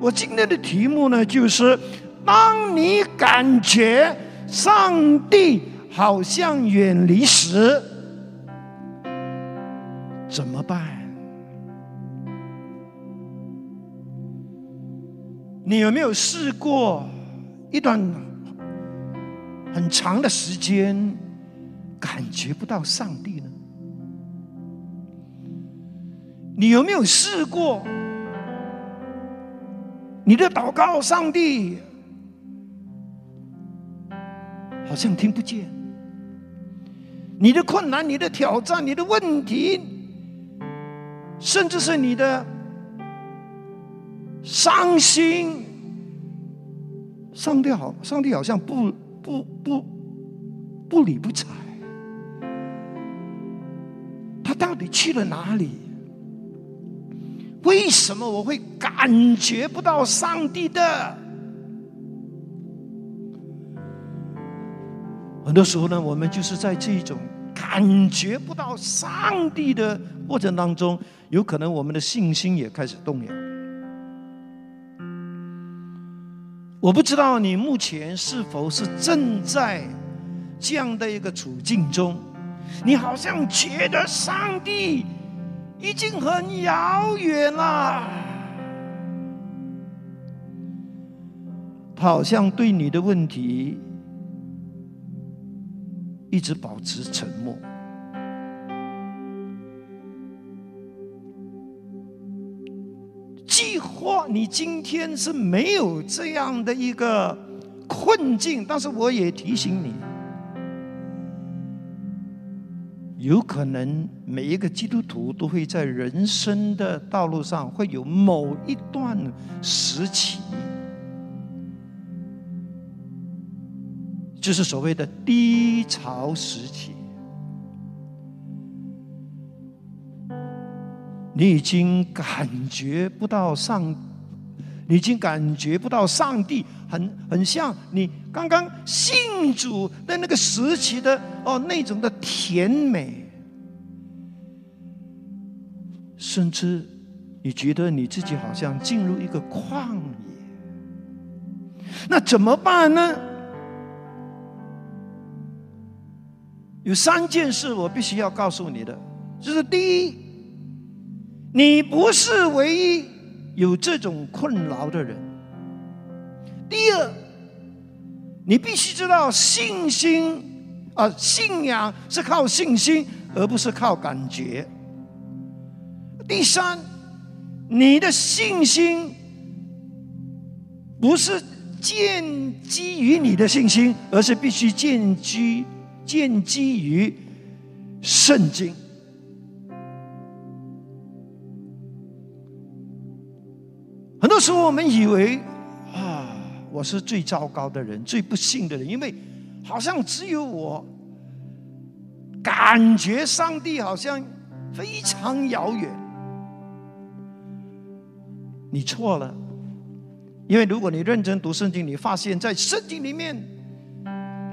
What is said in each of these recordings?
我今天的题目呢，就是当你感觉上帝好像远离时，怎么办？你有没有试过一段很长的时间感觉不到上帝呢？你有没有试过？你的祷告，上帝好像听不见；你的困难、你的挑战、你的问题，甚至是你的伤心，上帝好，上帝好像不不不不理不睬，他到底去了哪里？为什么我会感觉不到上帝的？很多时候呢，我们就是在这种感觉不到上帝的过程当中，有可能我们的信心也开始动摇。我不知道你目前是否是正在这样的一个处境中，你好像觉得上帝。已经很遥远了，好像对你的问题一直保持沉默。计划你今天是没有这样的一个困境，但是我也提醒你。有可能每一个基督徒都会在人生的道路上会有某一段时期，就是所谓的低潮时期。你已经感觉不到上，你已经感觉不到上帝。很很像你刚刚信主的那个时期的哦那种的甜美，甚至你觉得你自己好像进入一个旷野，那怎么办呢？有三件事我必须要告诉你的，就是第一，你不是唯一有这种困扰的人。第二，你必须知道信心啊，信仰是靠信心，而不是靠感觉。第三，你的信心不是建基于你的信心，而是必须建基建基于圣经。很多时候，我们以为。我是最糟糕的人，最不幸的人，因为好像只有我感觉上帝好像非常遥远。你错了，因为如果你认真读圣经，你发现在圣经里面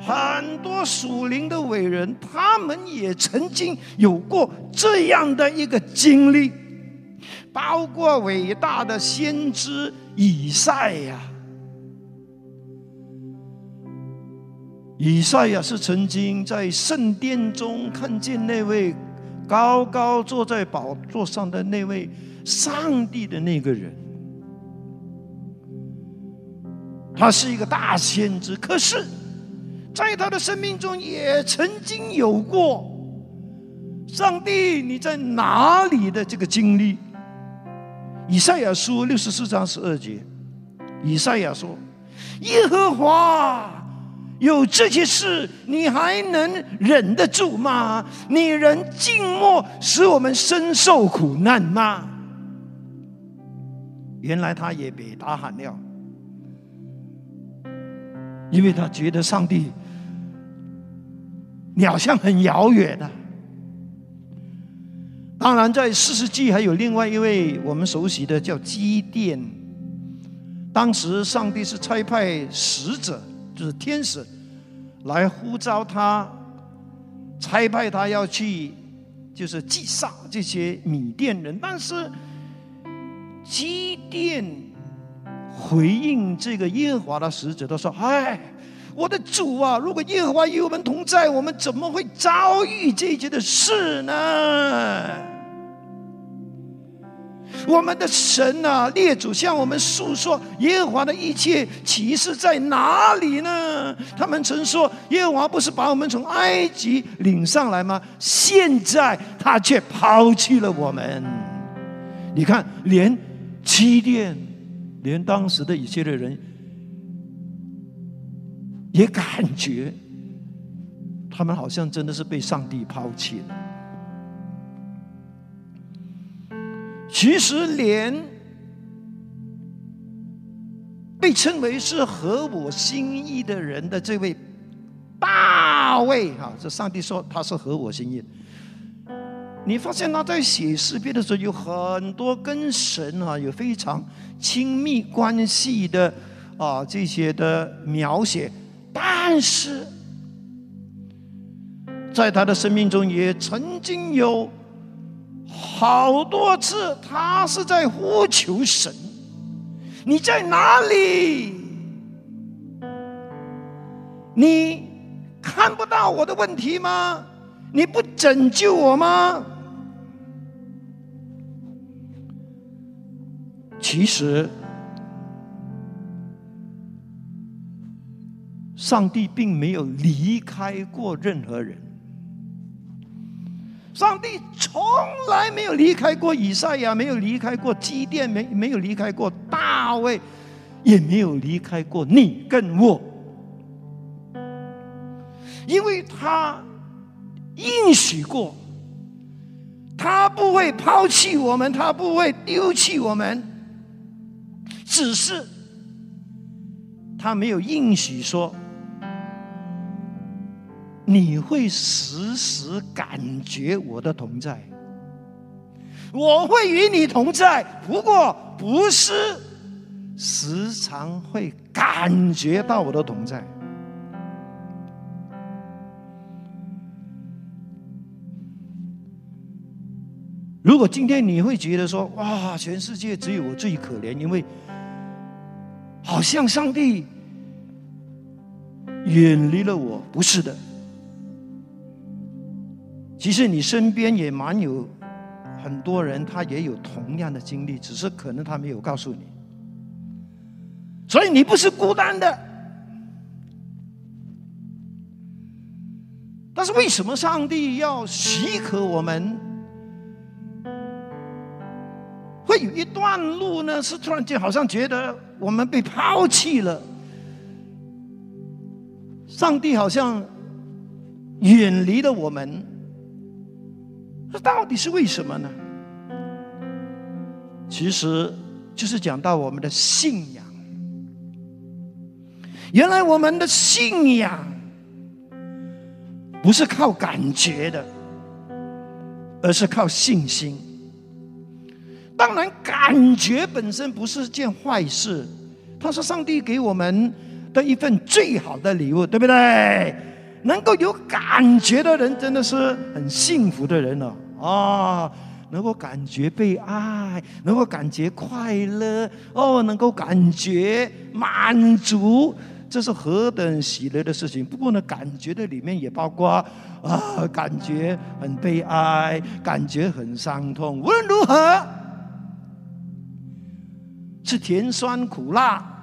很多属灵的伟人，他们也曾经有过这样的一个经历，包括伟大的先知以赛亚。以赛亚是曾经在圣殿中看见那位高高坐在宝座上的那位上帝的那个人，他是一个大先知。可是，在他的生命中也曾经有过“上帝你在哪里”的这个经历。以赛亚书六十四章十二节，以赛亚说：“耶和华。”有这些事，你还能忍得住吗？你人静默，使我们深受苦难吗？原来他也被打喊了，因为他觉得上帝，你好像很遥远的。当然，在四世纪还有另外一位我们熟悉的叫基甸，当时上帝是差派使者。就是天使来呼召他，差派他要去，就是击杀这些米甸人。但是基甸回应这个耶和华的使者，他说：“哎，我的主啊，如果耶和华与我们同在，我们怎么会遭遇这些的事呢？”我们的神啊，列祖向我们诉说耶和华的一切启示在哪里呢？他们曾说耶和华不是把我们从埃及领上来吗？现在他却抛弃了我们。你看，连七殿，连当时的以色列人也感觉，他们好像真的是被上帝抛弃了。其实，连被称为是合我心意的人的这位大卫，哈，这上帝说他是合我心意。你发现他在写诗篇的时候，有很多跟神啊有非常亲密关系的啊这些的描写，但是在他的生命中也曾经有。好多次，他是在呼求神：“你在哪里？你看不到我的问题吗？你不拯救我吗？”其实，上帝并没有离开过任何人。上帝从来没有离开过以赛亚，没有离开过基甸，没没有离开过大卫，也没有离开过你跟我，因为他应许过，他不会抛弃我们，他不会丢弃我们，只是他没有应许说。你会时时感觉我的同在，我会与你同在，不过不是时常会感觉到我的同在。如果今天你会觉得说，哇，全世界只有我最可怜，因为好像上帝远离了我，不是的。其实你身边也蛮有很多人，他也有同样的经历，只是可能他没有告诉你。所以你不是孤单的。但是为什么上帝要许可我们会有一段路呢？是突然间好像觉得我们被抛弃了，上帝好像远离了我们。这到底是为什么呢？其实就是讲到我们的信仰。原来我们的信仰不是靠感觉的，而是靠信心。当然，感觉本身不是件坏事，它是上帝给我们的一份最好的礼物，对不对？能够有感觉的人，真的是很幸福的人了啊！能够感觉被爱，能够感觉快乐，哦，能够感觉满足，这是何等喜乐的事情！不过呢，感觉的里面也包括啊，感觉很悲哀，感觉很伤痛。无论如何，是甜酸苦辣。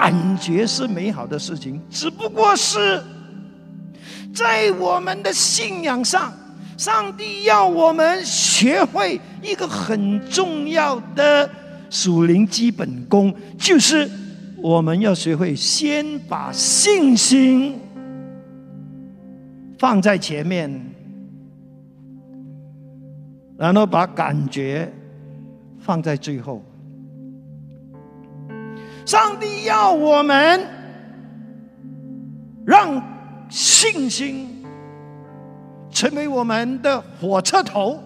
感觉是美好的事情，只不过是在我们的信仰上，上帝要我们学会一个很重要的属灵基本功，就是我们要学会先把信心放在前面，然后把感觉放在最后。上帝要我们让信心成为我们的火车头，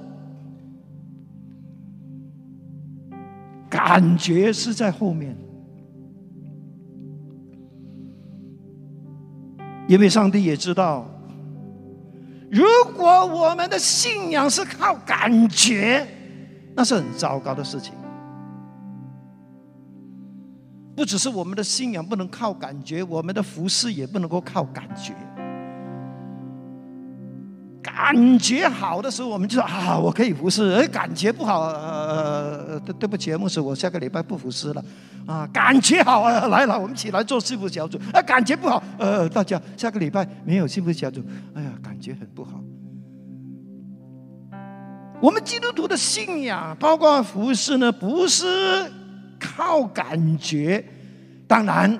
感觉是在后面，因为上帝也知道，如果我们的信仰是靠感觉，那是很糟糕的事情。不只是我们的信仰不能靠感觉，我们的服饰也不能够靠感觉。感觉好的时候，我们就说啊，我可以服侍；而感觉不好，呃，对对不起，牧师，我下个礼拜不服侍了。啊，感觉好啊，来了，我们起来做幸福小组。啊，感觉不好，呃，大家下个礼拜没有幸福小组。哎呀，感觉很不好。我们基督徒的信仰，包括服饰呢，不是靠感觉。当然，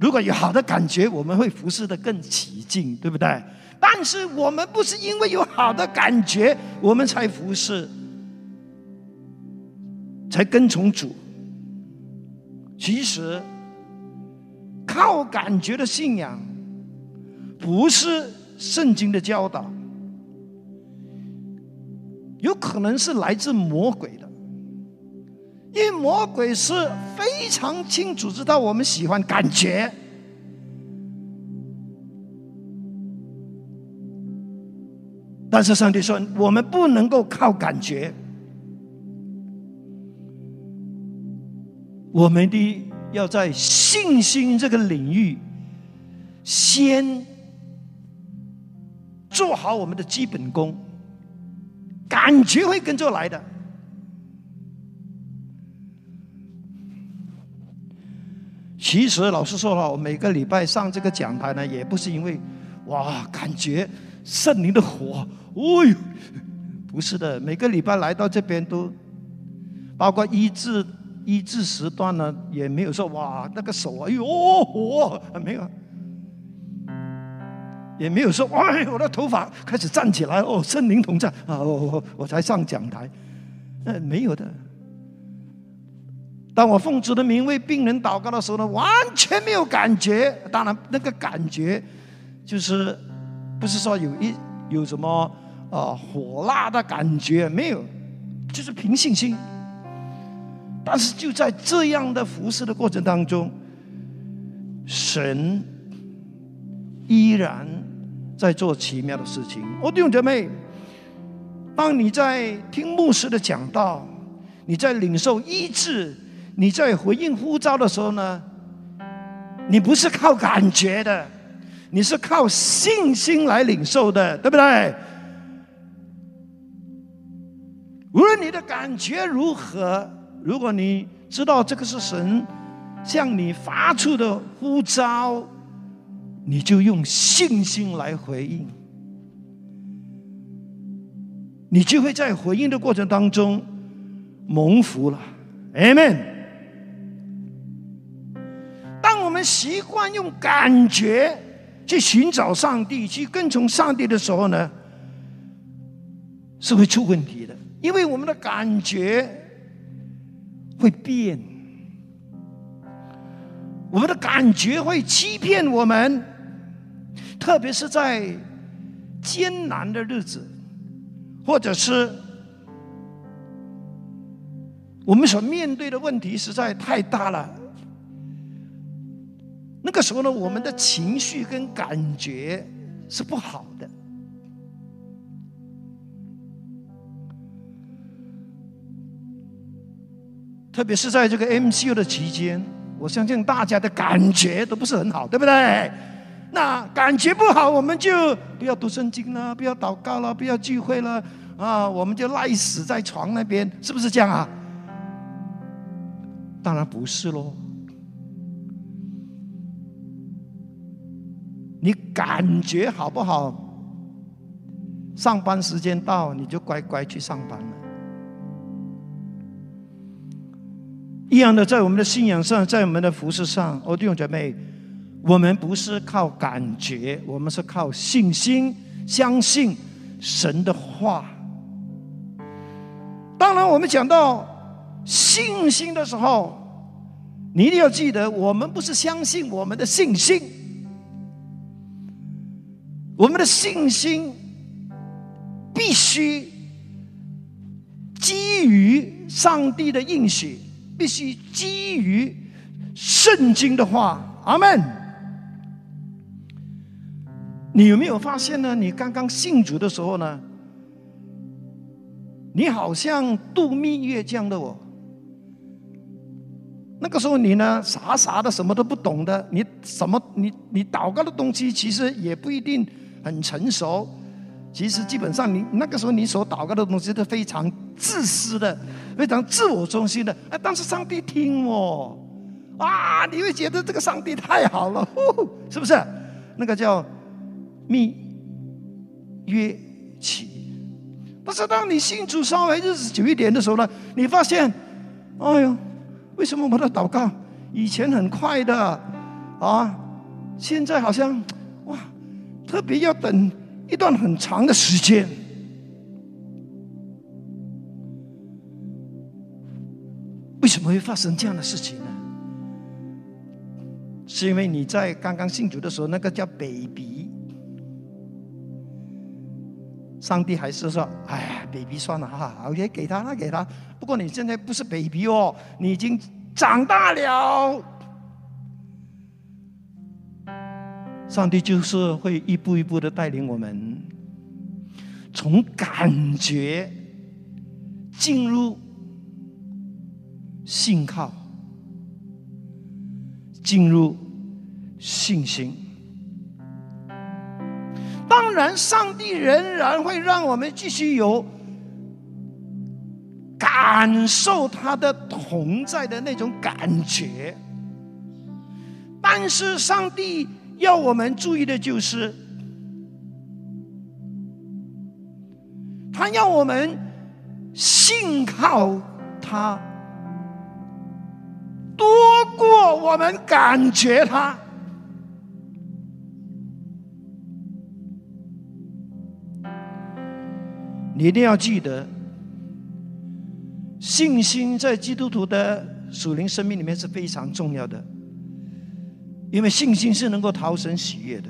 如果有好的感觉，我们会服侍的更起劲，对不对？但是我们不是因为有好的感觉，我们才服侍，才跟从主。其实，靠感觉的信仰，不是圣经的教导。有可能是来自魔鬼的，因为魔鬼是非常清楚知道我们喜欢感觉，但是上帝说我们不能够靠感觉，我们的要在信心这个领域先做好我们的基本功。感觉会跟着来的。其实老实说了，我每个礼拜上这个讲台呢，也不是因为哇感觉圣灵的火，哎呦，不是的，每个礼拜来到这边都，包括医治医治时段呢，也没有说哇那个手哎呦火没有。也没有说，哎，我的头发开始站起来哦，圣灵同在啊，我我我才上讲台，呃，没有的。当我奉主的名为病人祷告的时候呢，完全没有感觉。当然，那个感觉就是不是说有一有什么啊火辣的感觉，没有，就是凭信心。但是就在这样的服侍的过程当中，神依然。在做奇妙的事情，哦，弟兄姐妹，当你在听牧师的讲道，你在领受医治，你在回应呼召的时候呢，你不是靠感觉的，你是靠信心来领受的，对不对？无论你的感觉如何，如果你知道这个是神向你发出的呼召。你就用信心来回应，你就会在回应的过程当中蒙福了，Amen。习惯用感觉去寻找上帝、去跟从上帝的时候呢，是会出问题的，因为我们的感觉会变，我们的感觉会欺骗我们。特别是在艰难的日子，或者是我们所面对的问题实在太大了，那个时候呢，我们的情绪跟感觉是不好的。特别是在这个 MCU 的期间，我相信大家的感觉都不是很好，对不对？那感觉不好，我们就不要读圣经了，不要祷告了，不要聚会了，啊，我们就赖死在床那边，是不是这样啊？当然不是喽。你感觉好不好？上班时间到，你就乖乖去上班了。一样的，在我们的信仰上，在我们的服饰上，哦，弟兄姐妹。我们不是靠感觉，我们是靠信心，相信神的话。当然，我们讲到信心的时候，你一定要记得，我们不是相信我们的信心，我们的信心必须基于上帝的应许，必须基于圣经的话。阿门。你有没有发现呢？你刚刚信主的时候呢，你好像度蜜月这样的哦，那个时候你呢，傻傻的，什么都不懂的，你什么你你祷告的东西其实也不一定很成熟。其实基本上你那个时候你所祷告的东西都非常自私的，非常自我中心的。哎，但是上帝听哦，啊，你会觉得这个上帝太好了，是不是？那个叫蜜约期。但是当你信主稍微日子久一点的时候呢，你发现，哎呦。为什么我的祷告以前很快的啊，现在好像哇，特别要等一段很长的时间？为什么会发生这样的事情呢？是因为你在刚刚信主的时候，那个叫 baby，上帝还是说，哎呀，baby 算了哈，OK，给他，那给他。不过你现在不是 baby 哦，你已经长大了。上帝就是会一步一步的带领我们，从感觉进入信靠，进入信心。当然，上帝仍然会让我们继续有。感受他的同在的那种感觉，但是上帝要我们注意的就是，他要我们信靠他，多过我们感觉他。你一定要记得。信心在基督徒的属灵生命里面是非常重要的，因为信心是能够逃生喜悦的，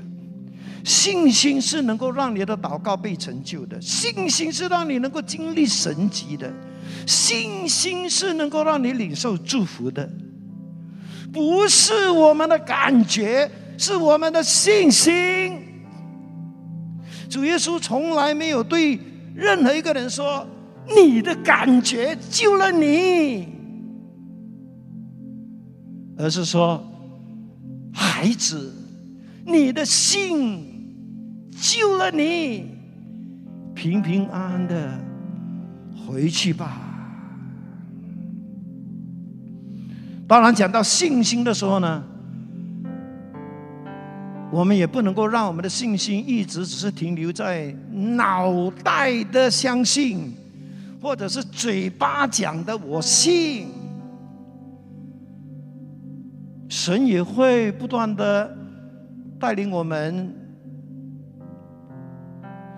信心是能够让你的祷告被成就的，信心是让你能够经历神迹的，信心是能够让你领受祝福的，不是我们的感觉，是我们的信心。主耶稣从来没有对任何一个人说。你的感觉救了你，而是说，孩子，你的信救了你，平平安安的回去吧。当然，讲到信心的时候呢，我们也不能够让我们的信心一直只是停留在脑袋的相信。或者是嘴巴讲的，我信，神也会不断的带领我们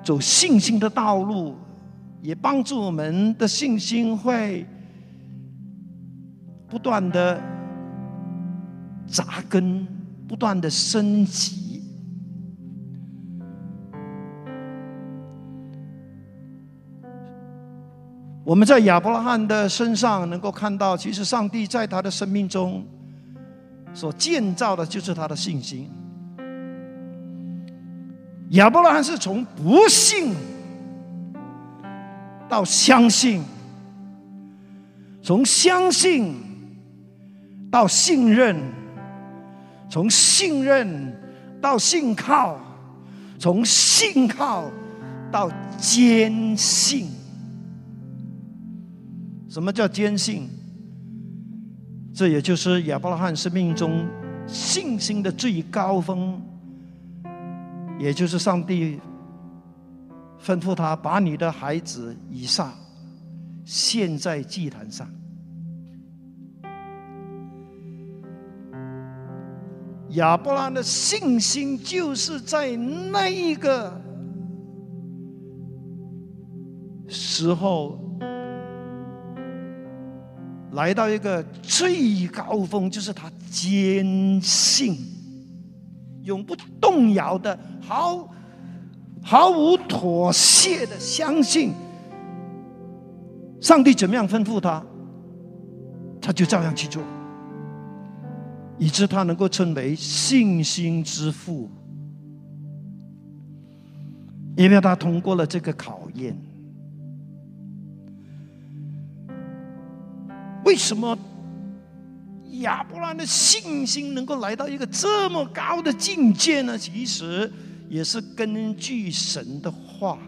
走信心的道路，也帮助我们的信心会不断的扎根，不断的升级。我们在亚伯拉罕的身上能够看到，其实上帝在他的生命中所建造的就是他的信心。亚伯拉罕是从不信到相信，从相信到信任，从信任到信靠，从信靠到坚信。什么叫坚信？这也就是亚伯拉罕生命中信心的最高峰，也就是上帝吩咐他把你的孩子以撒献在祭坛上。亚伯拉罕的信心就是在那一个时候。来到一个最高峰，就是他坚信、永不动摇的、毫毫无妥协的相信，上帝怎么样吩咐他，他就照样去做，以致他能够称为信心之父，因为他通过了这个考验。为什么亚伯拉罕的信心能够来到一个这么高的境界呢？其实也是根据神的话。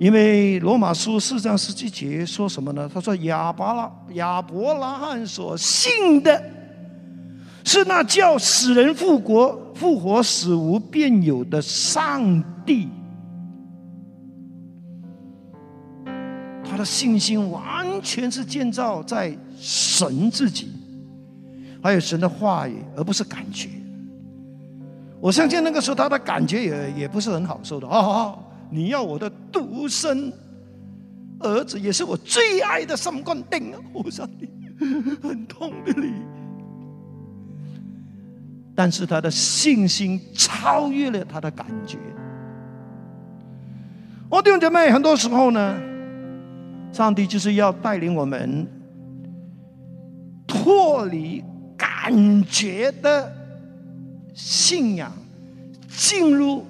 因为罗马书四章十七节说什么呢？他说亚伯拉亚伯拉罕所信的，是那叫死人复活、复活死无变有的上帝。的信心完全是建造在神自己，还有神的话语，而不是感觉。我相信那个时候他的感觉也也不是很好受的哦。你要我的独生儿子，也是我最爱的三冠钉啊！我上你很痛的你，但是他的信心超越了他的感觉。我弟兄姐妹，很多时候呢，上帝就是要带领我们脱离感觉的信仰，进入。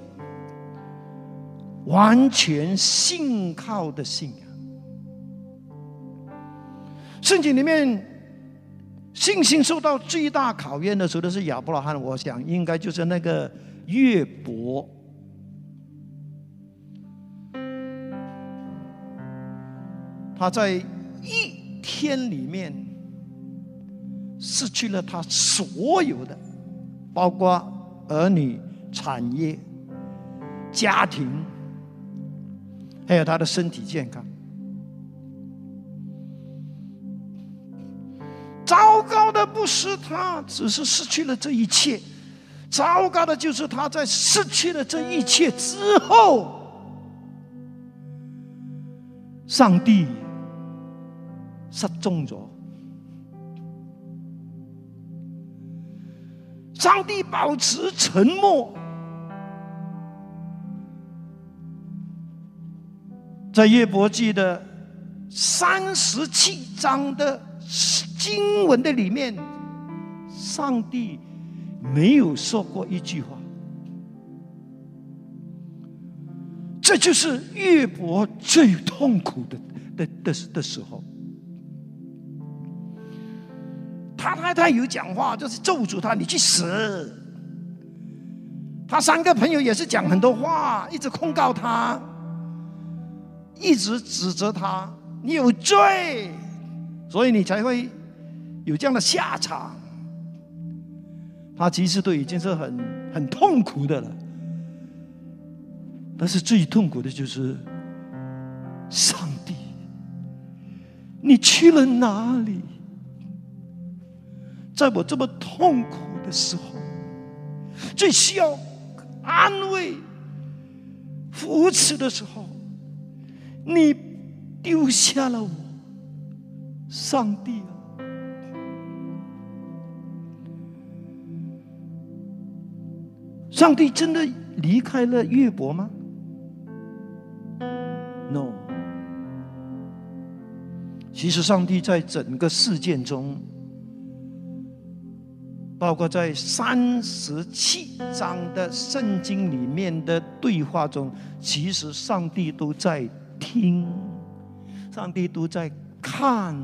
完全信靠的信仰。圣经里面信心受到最大考验的时候，的是亚伯拉罕。我想应该就是那个约伯，他在一天里面失去了他所有的，包括儿女、产业、家庭。还有他的身体健康，糟糕的不是他，只是失去了这一切。糟糕的就是他在失去了这一切之后，上帝失踪了，上帝保持沉默。在约伯记的三十七章的经文的里面，上帝没有说过一句话。这就是约伯最痛苦的的的的时候。太太有讲话，就是咒诅他，你去死。他三个朋友也是讲很多话，一直控告他。一直指责他，你有罪，所以你才会有这样的下场。他其实都已经是很很痛苦的了，但是最痛苦的就是上帝，你去了哪里？在我这么痛苦的时候，最需要安慰、扶持的时候。你丢下了我，上帝啊！上帝真的离开了约伯吗？No。其实上帝在整个事件中，包括在三十七章的圣经里面的对话中，其实上帝都在。听，上帝都在看，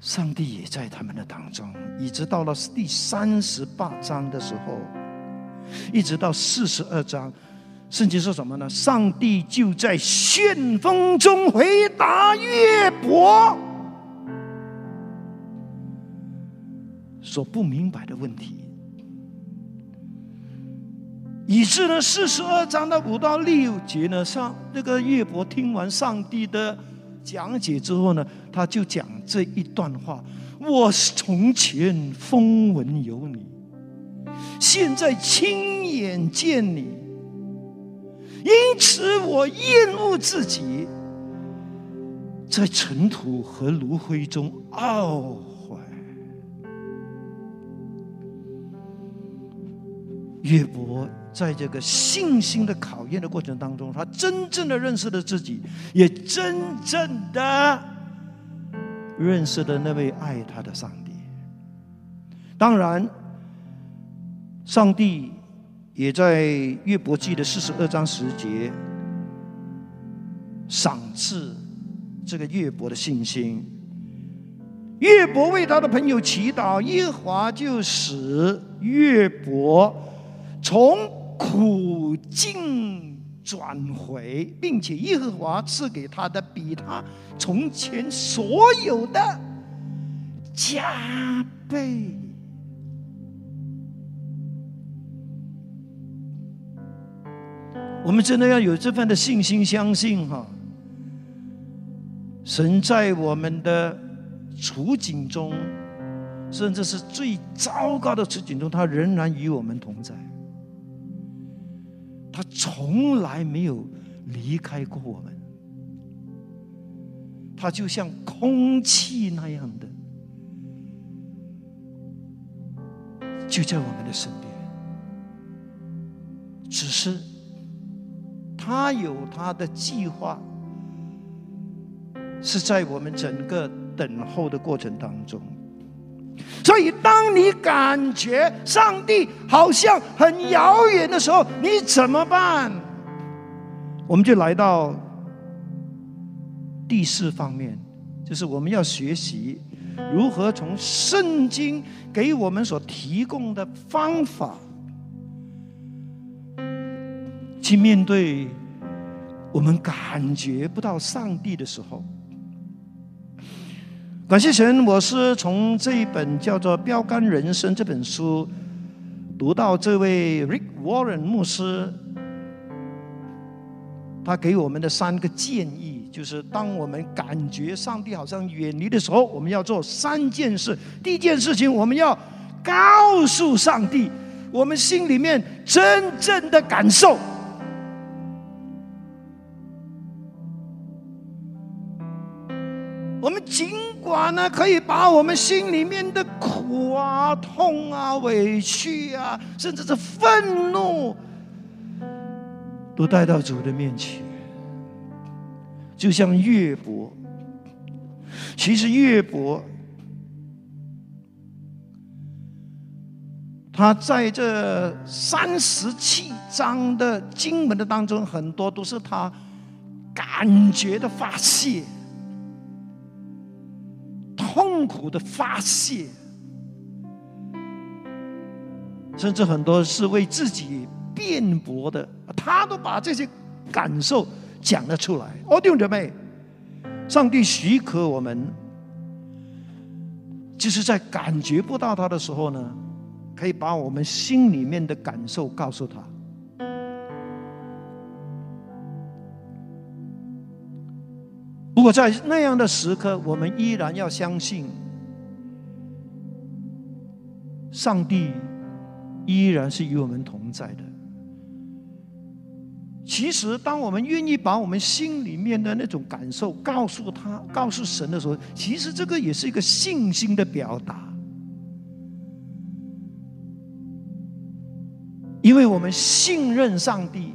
上帝也在他们的当中。一直到了第三十八章的时候，一直到四十二章，圣经说什么呢？上帝就在旋风中回答约伯所不明白的问题。以致呢，四十二章的五到六节呢，上那个岳伯听完上帝的讲解之后呢，他就讲这一段话：我从前风闻有你，现在亲眼见你，因此我厌恶自己，在尘土和炉灰中懊悔。岳伯。在这个信心的考验的过程当中，他真正的认识了自己，也真正的认识了那位爱他的上帝。当然，上帝也在约伯记的四十二章十节赏赐这个约伯的信心。约伯为他的朋友祈祷，耶和华就使约伯从苦境转回，并且耶和华赐给他的比他从前所有的加倍。我们真的要有这份的信心，相信哈，神在我们的处境中，甚至是最糟糕的处境中，他仍然与我们同在。他从来没有离开过我们，他就像空气那样的，就在我们的身边，只是。他有他的计划，是在我们整个等候的过程当中。所以，当你感觉上帝好像很遥远的时候，你怎么办？我们就来到第四方面，就是我们要学习如何从圣经给我们所提供的方法。去面对我们感觉不到上帝的时候，感谢神，我是从这一本叫做《标杆人生》这本书读到这位 Rick Warren 牧师，他给我们的三个建议，就是当我们感觉上帝好像远离的时候，我们要做三件事。第一件事情，我们要告诉上帝我们心里面真正的感受。管呢，可以把我们心里面的苦啊、痛啊、委屈啊，甚至是愤怒，都带到主的面前。就像乐伯，其实乐伯，他在这三十七章的经文的当中，很多都是他感觉的发泄。痛苦的发泄，甚至很多是为自己辩驳的，他都把这些感受讲了出来。哦，弟兄姊妹，上帝许可我们，就是在感觉不到他的时候呢，可以把我们心里面的感受告诉他。果在那样的时刻，我们依然要相信，上帝依然是与我们同在的。其实，当我们愿意把我们心里面的那种感受告诉他、告诉神的时候，其实这个也是一个信心的表达，因为我们信任上帝。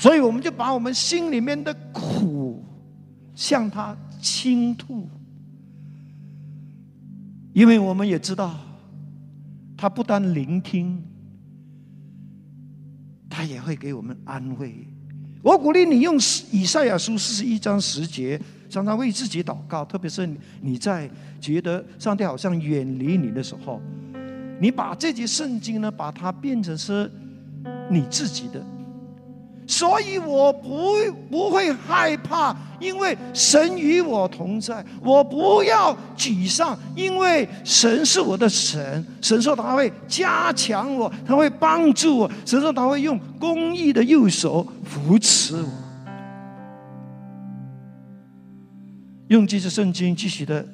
所以，我们就把我们心里面的苦向他倾吐，因为我们也知道，他不单聆听，他也会给我们安慰。我鼓励你用以赛亚书四十一章十节，常常为自己祷告，特别是你在觉得上帝好像远离你的时候，你把这节圣经呢，把它变成是你自己的。所以我不不会害怕，因为神与我同在。我不要沮丧，因为神是我的神。神说他会加强我，他会帮助我。神说他会用公义的右手扶持我。用这些圣经继续的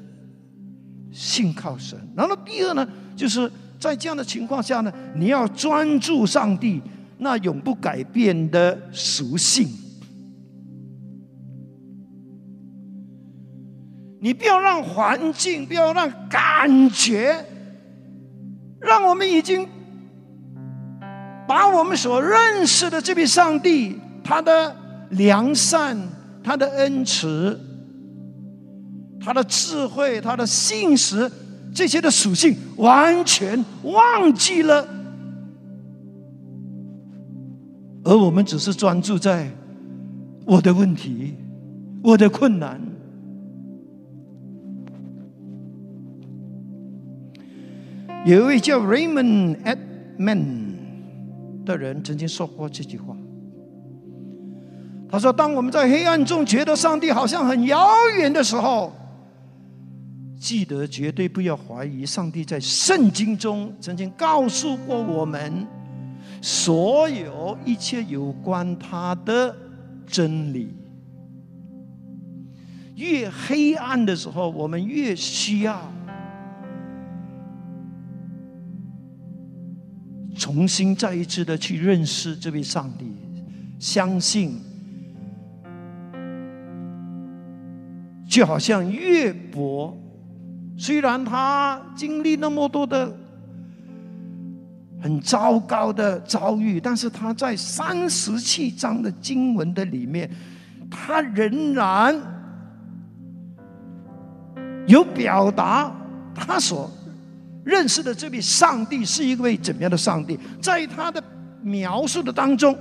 信靠神。然后第二呢，就是在这样的情况下呢，你要专注上帝。那永不改变的属性，你不要让环境，不要让感觉，让我们已经把我们所认识的这位上帝，他的良善、他的恩慈、他的智慧、他的信实这些的属性，完全忘记了。而我们只是专注在我的问题，我的困难。有一位叫 Raymond Edman 的人曾经说过这句话。他说：“当我们在黑暗中觉得上帝好像很遥远的时候，记得绝对不要怀疑上帝在圣经中曾经告诉过我们所有一切有关他的真理。越黑暗的时候，我们越需要重新再一次的去认识这位上帝，相信。”就好像岳伯，虽然他经历那么多的很糟糕的遭遇，但是他在三十七章的经文的里面，他仍然有表达他所认识的这位上帝是一位怎么样的上帝。在他的描述的当中，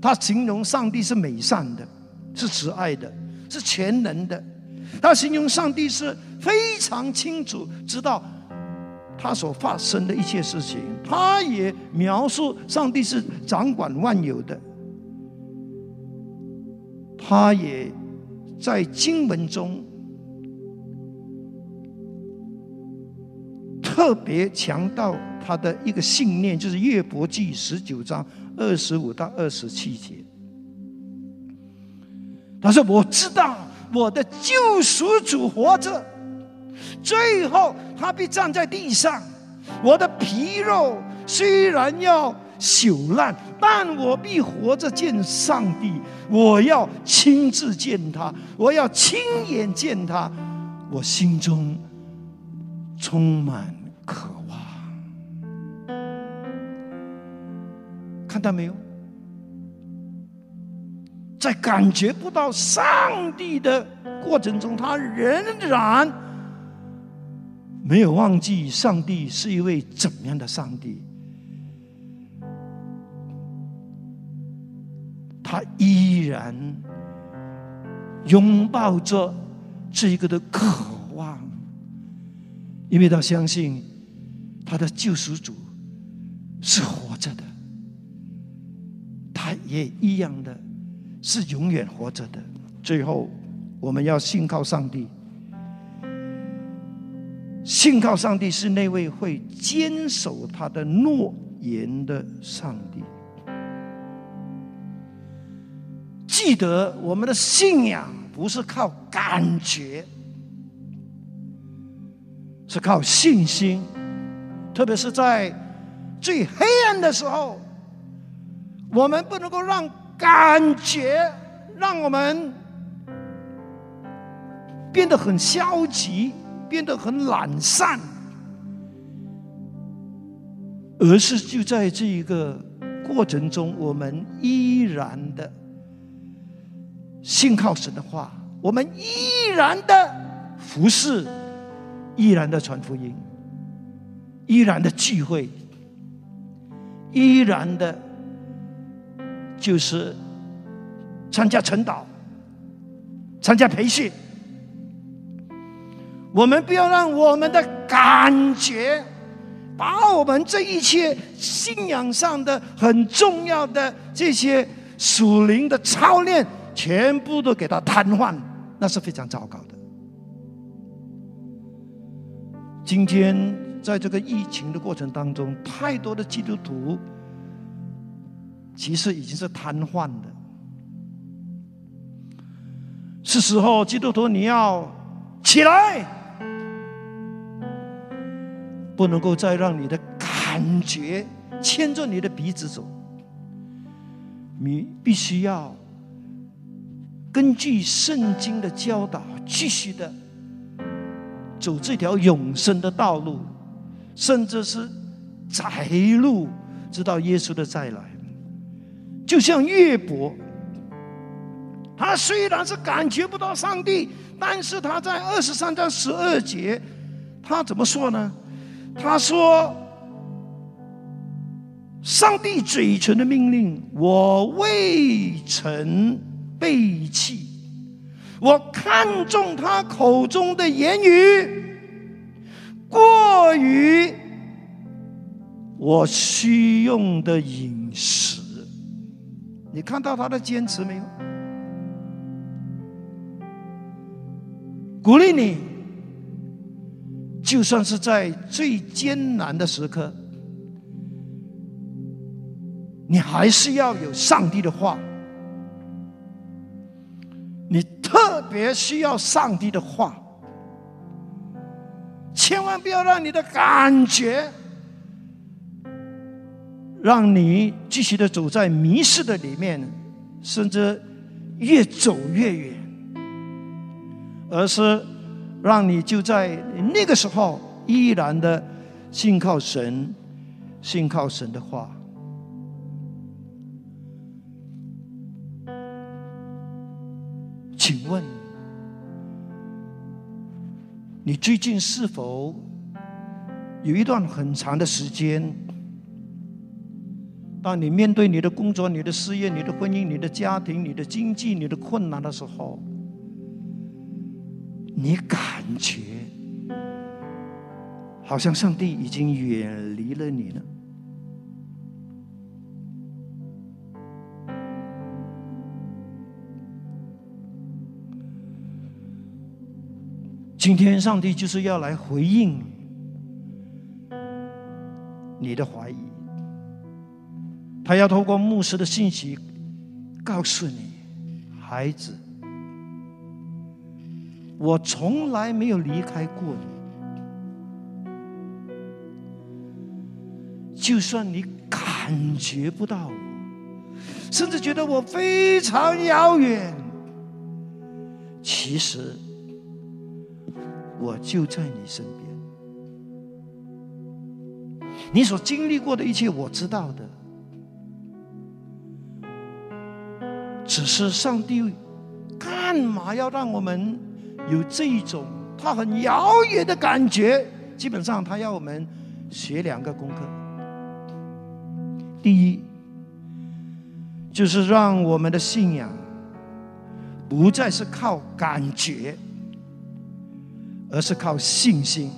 他形容上帝是美善的，是慈爱的，是全能的。他形容上帝是非常清楚知道他所发生的一切事情，他也描述上帝是掌管万有的。他也在经文中特别强调他的一个信念，就是约伯记十九章二十五到二十七节。他说：“我知道。”我的救赎主活着，最后他必站在地上。我的皮肉虽然要朽烂，但我必活着见上帝。我要亲自见他，我要亲眼见他。我心中充满渴望，看到没有？在感觉不到上帝的过程中，他仍然没有忘记上帝是一位怎么样的上帝。他依然拥抱着这一个的渴望，因为他相信他的救赎主是活着的，他也一样的。是永远活着的。最后，我们要信靠上帝。信靠上帝是那位会坚守他的诺言的上帝。记得，我们的信仰不是靠感觉，是靠信心。特别是在最黑暗的时候，我们不能够让。感觉让我们变得很消极，变得很懒散，而是就在这一个过程中，我们依然的信靠神的话，我们依然的服侍，依然的传福音，依然的聚会，依然的。就是参加晨祷，参加培训。我们不要让我们的感觉，把我们这一切信仰上的很重要的这些属灵的操练，全部都给它瘫痪，那是非常糟糕的。今天在这个疫情的过程当中，太多的基督徒。其实已经是瘫痪的，是时候基督徒你要起来，不能够再让你的感觉牵着你的鼻子走，你必须要根据圣经的教导，继续的走这条永生的道路，甚至是窄路，直到耶稣的再来。就像岳伯，他虽然是感觉不到上帝，但是他在二十三章十二节，他怎么说呢？他说：“上帝嘴唇的命令，我未曾背弃；我看重他口中的言语，过于我需用的饮食。你看到他的坚持没有？鼓励你，就算是在最艰难的时刻，你还是要有上帝的话。你特别需要上帝的话，千万不要让你的感觉，让你继续的走在迷失的里面，甚至越走越远，而是让你就在那个时候依然的信靠神，信靠神的话。请问，你最近是否有一段很长的时间，当你面对你的工作、你的事业、你的婚姻、你的家庭、你的经济、你的困难的时候，你感觉好像上帝已经远离了你呢？今天，上帝就是要来回应你的怀疑。他要透过牧师的信息告诉你，孩子，我从来没有离开过你。就算你感觉不到我，甚至觉得我非常遥远，其实。我就在你身边，你所经历过的一切，我知道的。只是上帝干嘛要让我们有这一种他很遥远的感觉？基本上，他要我们学两个功课。第一，就是让我们的信仰不再是靠感觉。而是靠信心，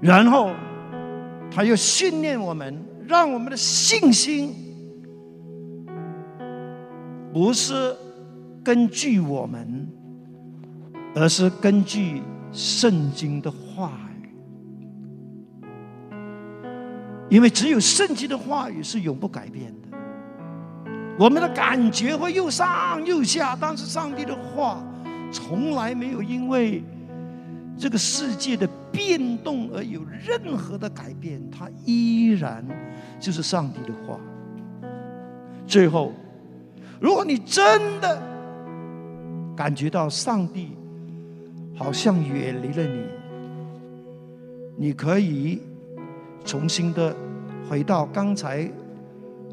然后他又训练我们，让我们的信心不是根据我们，而是根据圣经的话语，因为只有圣经的话语是永不改变的。我们的感觉会又上又下，但是上帝的话从来没有因为这个世界的变动而有任何的改变，它依然就是上帝的话。最后，如果你真的感觉到上帝好像远离了你，你可以重新的回到刚才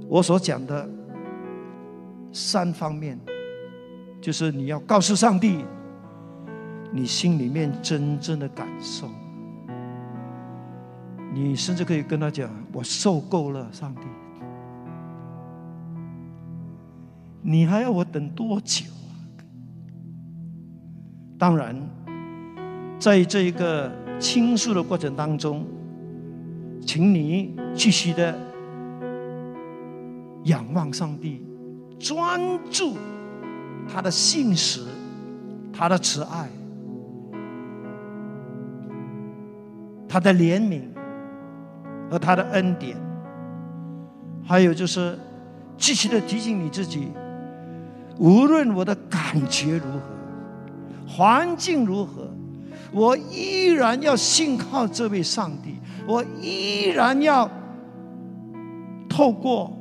我所讲的。三方面，就是你要告诉上帝，你心里面真正的感受。你甚至可以跟他讲：“我受够了，上帝，你还要我等多久啊？”当然，在这一个倾诉的过程当中，请你继续的仰望上帝。专注他的信实，他的慈爱，他的怜悯和他的恩典，还有就是继续的提醒你自己，无论我的感觉如何，环境如何，我依然要信靠这位上帝，我依然要透过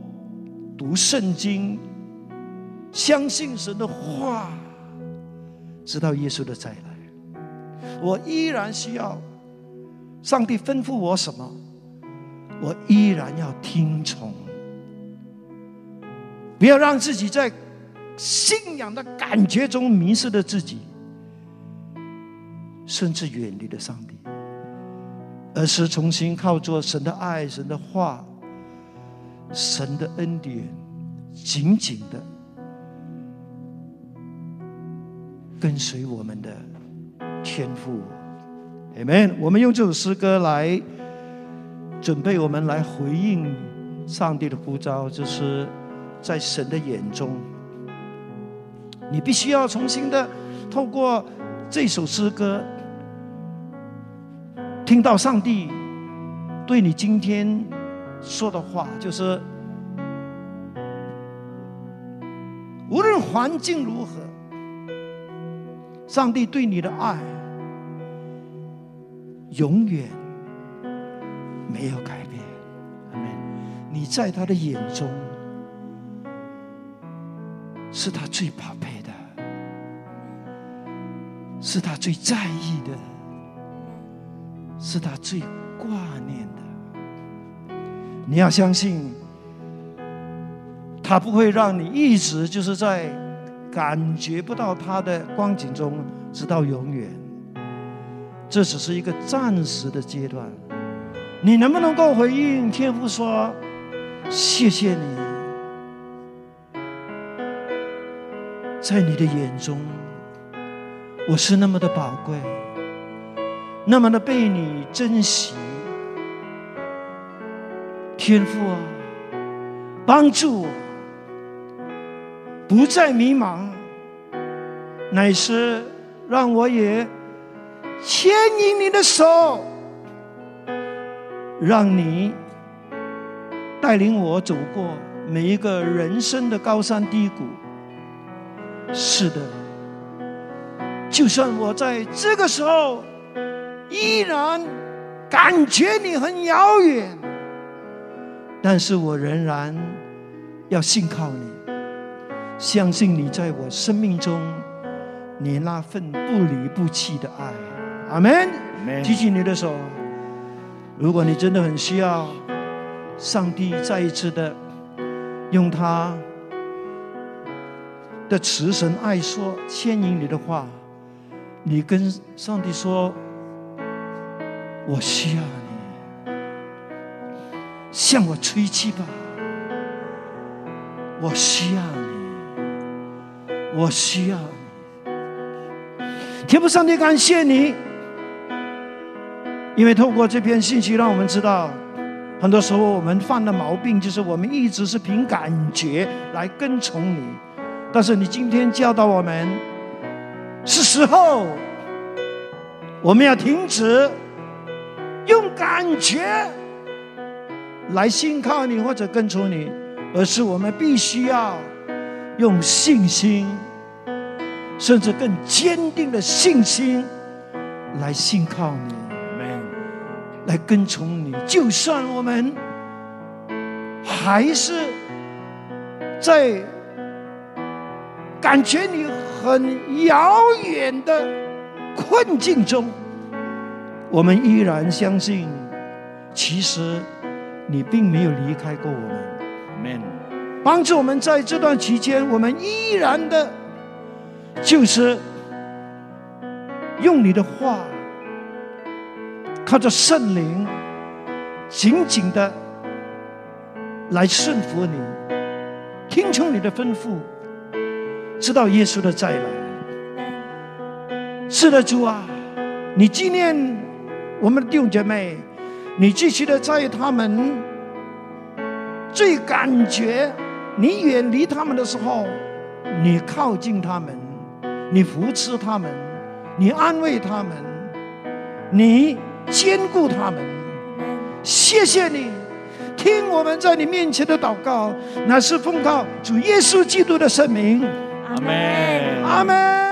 读圣经。相信神的话，直到耶稣的再来，我依然需要上帝吩咐我什么，我依然要听从。不要让自己在信仰的感觉中迷失了自己，甚至远离了上帝，而是重新靠着神的爱、神的话、神的恩典。紧紧的跟随我们的天赋。Amen。我们用这首诗歌来准备，我们来回应上帝的呼召，就是在神的眼中，你必须要重新的透过这首诗歌，听到上帝对你今天说的话，就是无论环境如何，上帝对你的爱。永远没有改变，阿门。你在他的眼中是他最宝贝，是他最在意的，是他最挂念的。你要相信，他不会让你一直就是在感觉不到他的光景中，直到永远。这只是一个暂时的阶段，你能不能够回应天父说：“谢谢你，在你的眼中，我是那么的宝贵，那么的被你珍惜。天父啊，帮助我，不再迷茫，乃是让我也。”牵引你的手，让你带领我走过每一个人生的高山低谷。是的，就算我在这个时候依然感觉你很遥远，但是我仍然要信靠你，相信你在我生命中，你那份不离不弃的爱。阿门！举起你的手。如果你真的很需要上帝再一次的用他的慈神爱说牵引你的话，你跟上帝说：“我需要你，向我吹气吧！我需要你，我需要你。”天父上帝，感谢你。因为透过这篇信息，让我们知道，很多时候我们犯的毛病就是我们一直是凭感觉来跟从你。但是你今天教导我们，是时候我们要停止用感觉来信靠你或者跟从你，而是我们必须要用信心，甚至更坚定的信心来信靠你。来跟从你，就算我们还是在感觉你很遥远的困境中，我们依然相信，其实你并没有离开过我们。Amen。帮助我们在这段期间，我们依然的，就是用你的话。靠着圣灵，紧紧的来顺服你，听从你的吩咐，知道耶稣的再来。是的，主啊，你纪念我们的弟兄姐妹，你继续的在他们最感觉你远离他们的时候，你靠近他们，你扶持他们，你安慰他们，你。兼顾他们，谢谢你，听我们在你面前的祷告，乃是奉靠主耶稣基督的圣名。阿门，阿门。